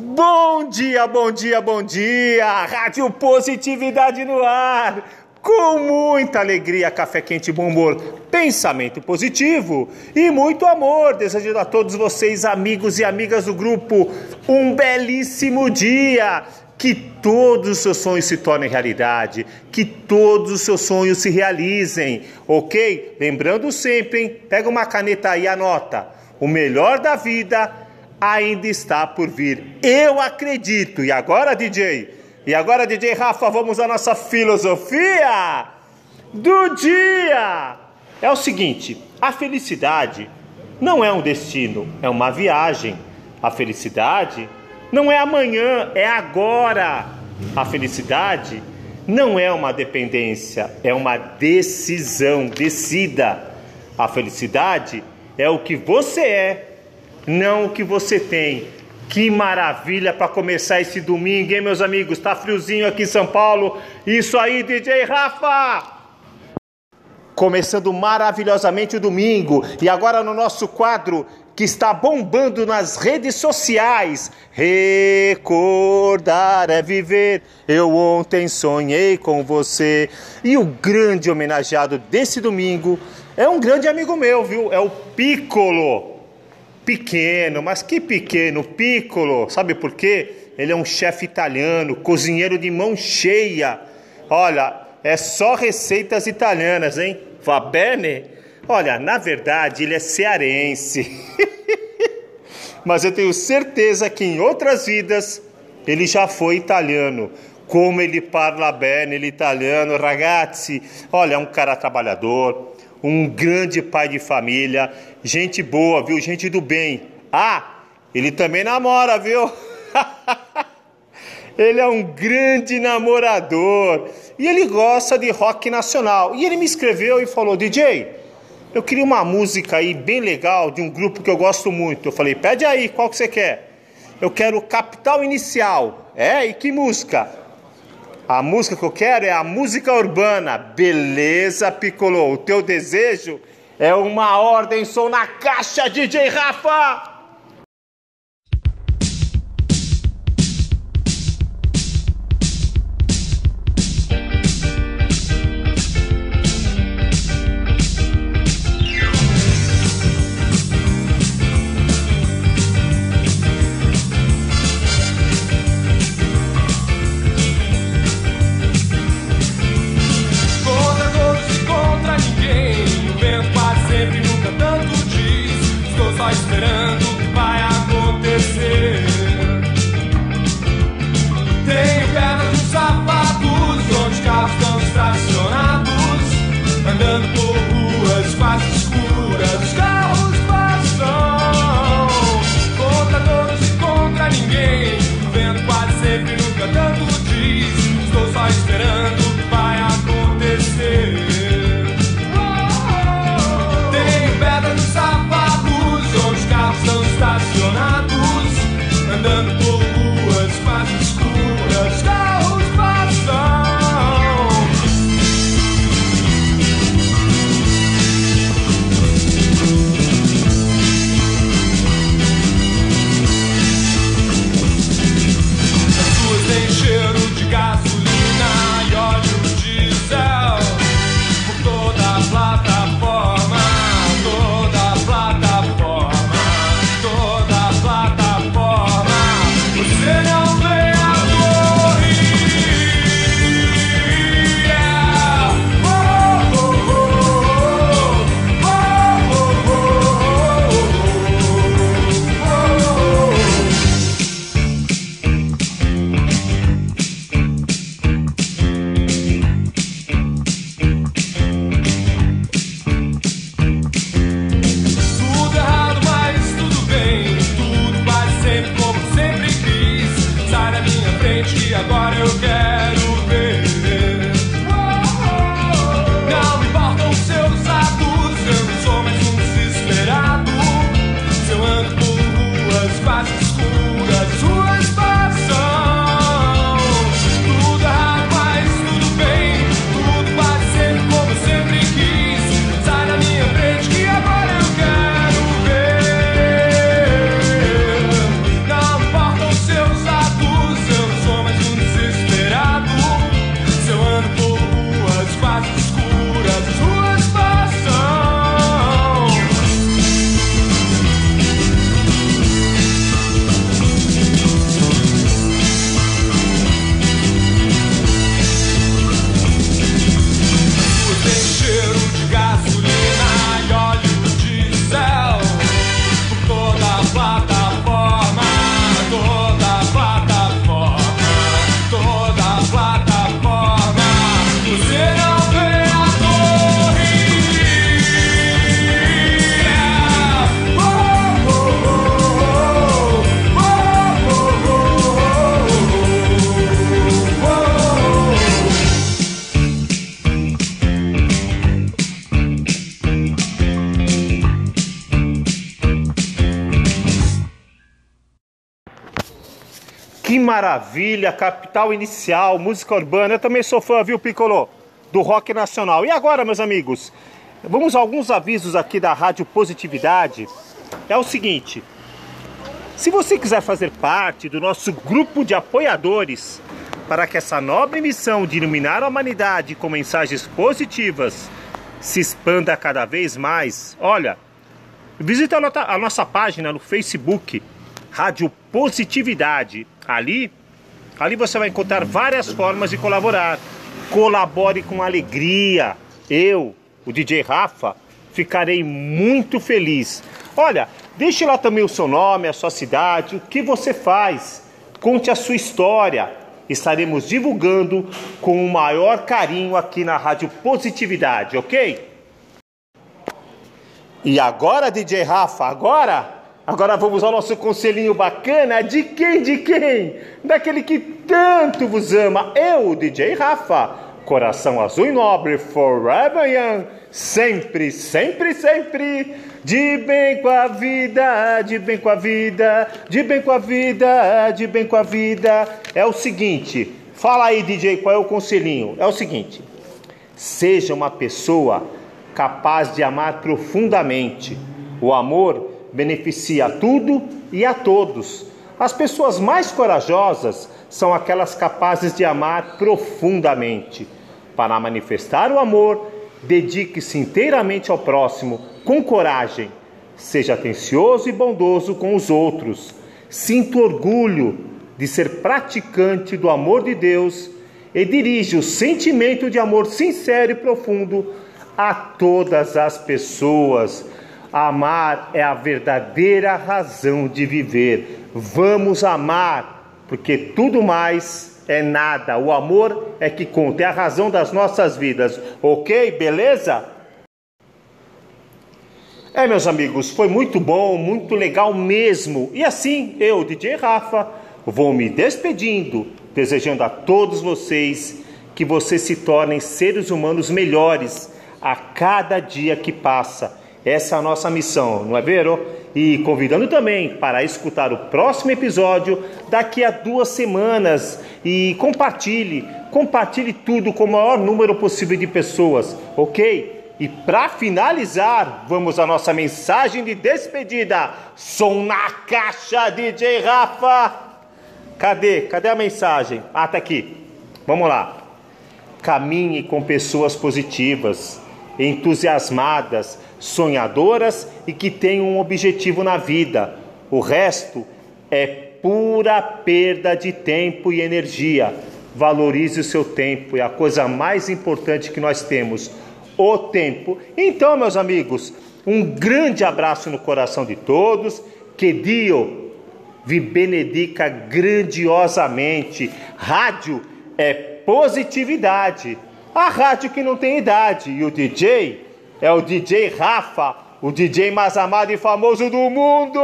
Bom dia, bom dia, bom dia! Rádio Positividade no ar! Com muita alegria, café quente bom humor, pensamento positivo e muito amor. Desejando a todos vocês, amigos e amigas do grupo, um belíssimo dia. Que todos os seus sonhos se tornem realidade, que todos os seus sonhos se realizem, ok? Lembrando sempre, hein? Pega uma caneta aí e anota. O melhor da vida ainda está por vir. Eu acredito. E agora, DJ? E agora, DJ Rafa, vamos à nossa filosofia do dia. É o seguinte: a felicidade não é um destino, é uma viagem. A felicidade não é amanhã, é agora. A felicidade não é uma dependência, é uma decisão. Decida. A felicidade é o que você é, não o que você tem. Que maravilha para começar esse domingo, hein, meus amigos? Tá friozinho aqui em São Paulo. Isso aí, DJ Rafa! Começando maravilhosamente o domingo. E agora no nosso quadro que está bombando nas redes sociais. Recordar é viver. Eu ontem sonhei com você. E o grande homenageado desse domingo é um grande amigo meu, viu? É o Piccolo. Pequeno, mas que pequeno, Piccolo. Sabe por quê? Ele é um chefe italiano, cozinheiro de mão cheia. Olha, é só receitas italianas, hein? Va bene? Olha, na verdade ele é cearense. Mas eu tenho certeza que em outras vidas ele já foi italiano. Como ele parla bene, ele italiano, ragazzi. Olha, é um cara trabalhador, um grande pai de família, gente boa, viu? Gente do bem. Ah, ele também namora, viu? ele é um grande namorador e ele gosta de rock nacional. E ele me escreveu e falou: DJ, eu queria uma música aí bem legal de um grupo que eu gosto muito. Eu falei: pede aí, qual que você quer? Eu quero Capital Inicial. É, e que música? A música que eu quero é a música urbana. Beleza, Piccolo. O teu desejo é uma ordem. Sou na caixa, DJ Rafa. esperando vai acontecer. Seus Que maravilha, capital inicial, música urbana. Eu também sou fã, viu, Piccolo? Do rock nacional. E agora, meus amigos, vamos a alguns avisos aqui da Rádio Positividade. É o seguinte: se você quiser fazer parte do nosso grupo de apoiadores para que essa nobre missão de iluminar a humanidade com mensagens positivas se expanda cada vez mais, olha, visita a nossa página no Facebook, Rádio Positividade. Ali, ali você vai encontrar várias formas de colaborar. Colabore com alegria. Eu, o DJ Rafa, ficarei muito feliz. Olha, deixe lá também o seu nome, a sua cidade, o que você faz. Conte a sua história estaremos divulgando com o maior carinho aqui na Rádio Positividade, ok? E agora, DJ Rafa, agora? Agora vamos ao nosso conselhinho bacana. De quem? De quem? Daquele que tanto vos ama. Eu, DJ Rafa. Coração azul e nobre, forever young. Sempre, sempre, sempre. De bem com a vida, de bem com a vida, de bem com a vida, de bem com a vida. É o seguinte, fala aí, DJ, qual é o conselhinho? É o seguinte: seja uma pessoa capaz de amar profundamente. O amor beneficia a tudo e a todos. As pessoas mais corajosas são aquelas capazes de amar profundamente. Para manifestar o amor, dedique-se inteiramente ao próximo com coragem. Seja atencioso e bondoso com os outros. Sinta orgulho de ser praticante do amor de Deus e dirige o sentimento de amor sincero e profundo a todas as pessoas. Amar é a verdadeira razão de viver. Vamos amar, porque tudo mais é nada. O amor é que conta, é a razão das nossas vidas. Ok? Beleza? É, meus amigos, foi muito bom, muito legal mesmo. E assim, eu, DJ Rafa, vou me despedindo, desejando a todos vocês que vocês se tornem seres humanos melhores a cada dia que passa. Essa é a nossa missão, não é vero? E convidando também para escutar o próximo episódio daqui a duas semanas. E compartilhe, compartilhe tudo com o maior número possível de pessoas, ok? E para finalizar, vamos à nossa mensagem de despedida. Som na caixa, DJ Rafa. Cadê? Cadê a mensagem? Ah, tá aqui. Vamos lá. Caminhe com pessoas positivas, entusiasmadas, sonhadoras e que têm um objetivo na vida. O resto é pura perda de tempo e energia. Valorize o seu tempo, é a coisa mais importante que nós temos o tempo. Então, meus amigos, um grande abraço no coração de todos. Que Dio vi benedica grandiosamente. Rádio é positividade. A rádio que não tem idade. E o DJ é o DJ Rafa, o DJ mais amado e famoso do mundo.